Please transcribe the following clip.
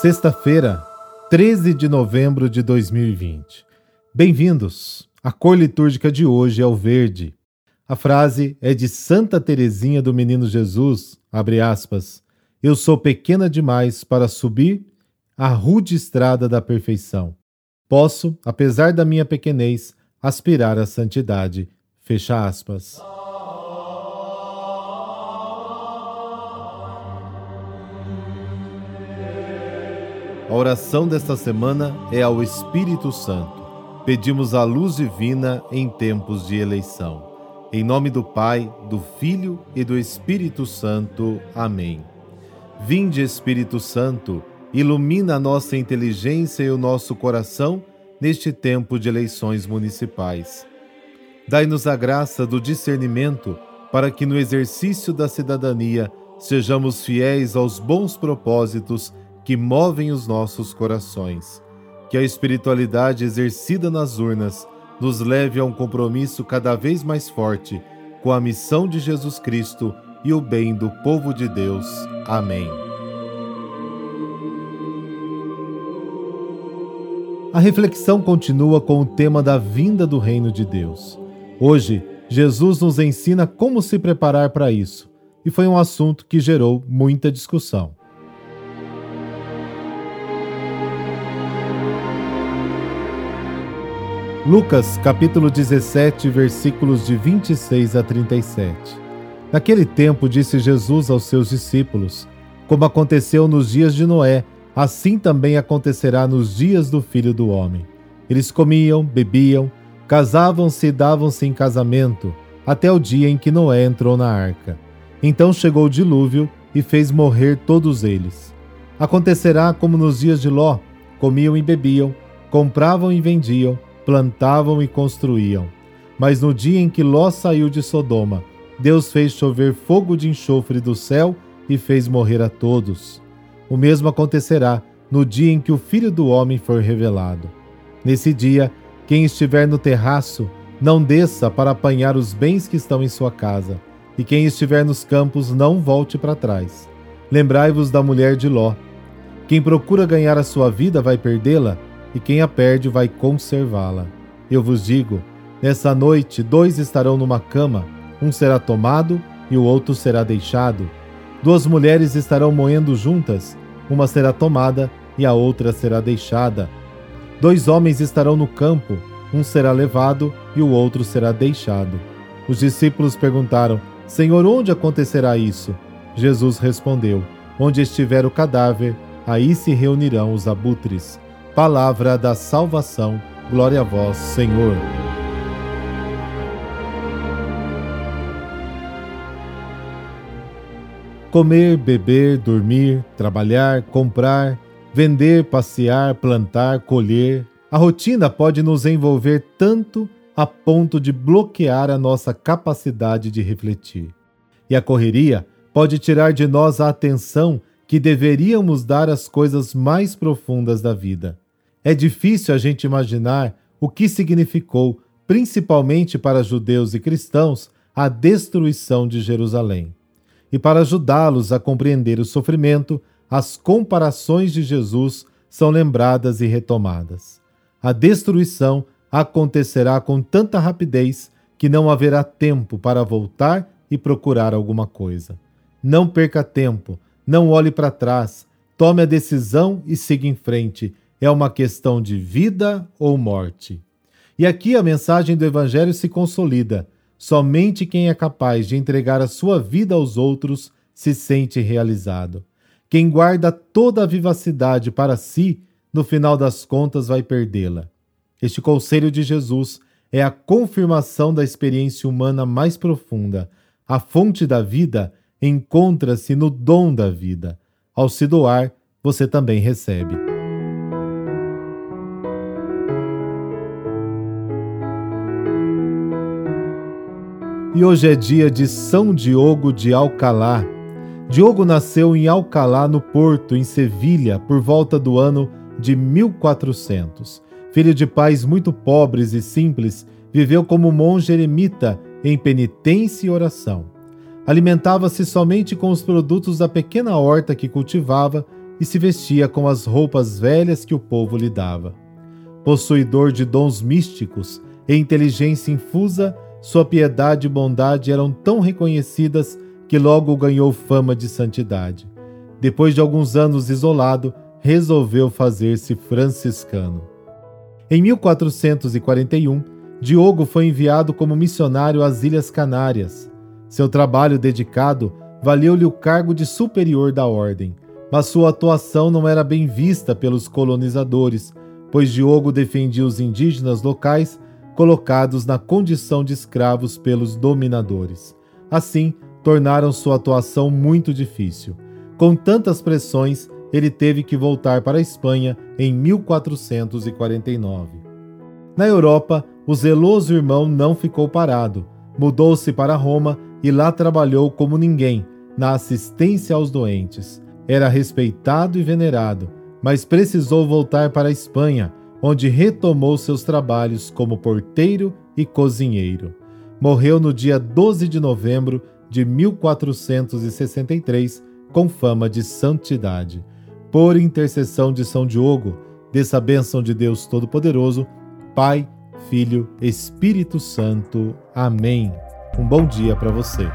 Sexta-feira, 13 de novembro de 2020. Bem-vindos! A cor litúrgica de hoje é o verde. A frase é de Santa Teresinha do Menino Jesus, abre aspas, Eu sou pequena demais para subir a rude estrada da perfeição. Posso, apesar da minha pequenez, aspirar à santidade. Fecha aspas. A oração desta semana é ao Espírito Santo. Pedimos a luz divina em tempos de eleição. Em nome do Pai, do Filho e do Espírito Santo. Amém. Vinde, Espírito Santo, ilumina a nossa inteligência e o nosso coração neste tempo de eleições municipais. Dai-nos a graça do discernimento para que no exercício da cidadania sejamos fiéis aos bons propósitos que movem os nossos corações. Que a espiritualidade exercida nas urnas nos leve a um compromisso cada vez mais forte com a missão de Jesus Cristo e o bem do povo de Deus. Amém. A reflexão continua com o tema da vinda do Reino de Deus. Hoje, Jesus nos ensina como se preparar para isso, e foi um assunto que gerou muita discussão. Lucas capítulo 17, versículos de 26 a 37. Naquele tempo disse Jesus aos seus discípulos: Como aconteceu nos dias de Noé, assim também acontecerá nos dias do Filho do homem. Eles comiam, bebiam, casavam-se e davam-se em casamento, até o dia em que Noé entrou na arca. Então chegou o dilúvio e fez morrer todos eles. Acontecerá como nos dias de Ló: comiam e bebiam, compravam e vendiam, plantavam e construíam. Mas no dia em que Ló saiu de Sodoma, Deus fez chover fogo de enxofre do céu e fez morrer a todos. O mesmo acontecerá no dia em que o Filho do Homem for revelado. Nesse dia, quem estiver no terraço, não desça para apanhar os bens que estão em sua casa, e quem estiver nos campos, não volte para trás. Lembrai-vos da mulher de Ló. Quem procura ganhar a sua vida vai perdê-la, e quem a perde vai conservá-la. Eu vos digo: nessa noite dois estarão numa cama, um será tomado e o outro será deixado. Duas mulheres estarão moendo juntas, uma será tomada e a outra será deixada. Dois homens estarão no campo, um será levado e o outro será deixado. Os discípulos perguntaram: Senhor, onde acontecerá isso? Jesus respondeu: Onde estiver o cadáver, aí se reunirão os abutres. Palavra da salvação. Glória a vós, Senhor. Comer, beber, dormir, trabalhar, comprar, vender, passear, plantar, colher. A rotina pode nos envolver tanto a ponto de bloquear a nossa capacidade de refletir. E a correria pode tirar de nós a atenção que deveríamos dar às coisas mais profundas da vida. É difícil a gente imaginar o que significou, principalmente para judeus e cristãos, a destruição de Jerusalém. E para ajudá-los a compreender o sofrimento, as comparações de Jesus são lembradas e retomadas. A destruição acontecerá com tanta rapidez que não haverá tempo para voltar e procurar alguma coisa. Não perca tempo, não olhe para trás, tome a decisão e siga em frente é uma questão de vida ou morte. E aqui a mensagem do Evangelho se consolida. Somente quem é capaz de entregar a sua vida aos outros se sente realizado. Quem guarda toda a vivacidade para si, no final das contas vai perdê-la. Este conselho de Jesus é a confirmação da experiência humana mais profunda. A fonte da vida encontra-se no dom da vida. Ao se doar, você também recebe. E hoje é dia de São Diogo de Alcalá. Diogo nasceu em Alcalá, no Porto, em Sevilha, por volta do ano de 1400. Filho de pais muito pobres e simples, viveu como monge eremita em penitência e oração. Alimentava-se somente com os produtos da pequena horta que cultivava e se vestia com as roupas velhas que o povo lhe dava. Possuidor de dons místicos e inteligência infusa, sua piedade e bondade eram tão reconhecidas que logo ganhou fama de santidade. Depois de alguns anos isolado, resolveu fazer-se franciscano. Em 1441, Diogo foi enviado como missionário às Ilhas Canárias. Seu trabalho dedicado valeu-lhe o cargo de superior da ordem, mas sua atuação não era bem vista pelos colonizadores, pois Diogo defendia os indígenas locais colocados na condição de escravos pelos dominadores. Assim, tornaram sua atuação muito difícil. Com tantas pressões, ele teve que voltar para a Espanha em 1449. Na Europa, o zeloso irmão não ficou parado. Mudou-se para Roma e lá trabalhou como ninguém na assistência aos doentes. Era respeitado e venerado, mas precisou voltar para a Espanha, onde retomou seus trabalhos como porteiro e cozinheiro. Morreu no dia 12 de novembro de 1463, com fama de santidade. Por intercessão de São Diogo, dessa bênção de Deus Todo-Poderoso, Pai, Filho, Espírito Santo. Amém. Um bom dia para você.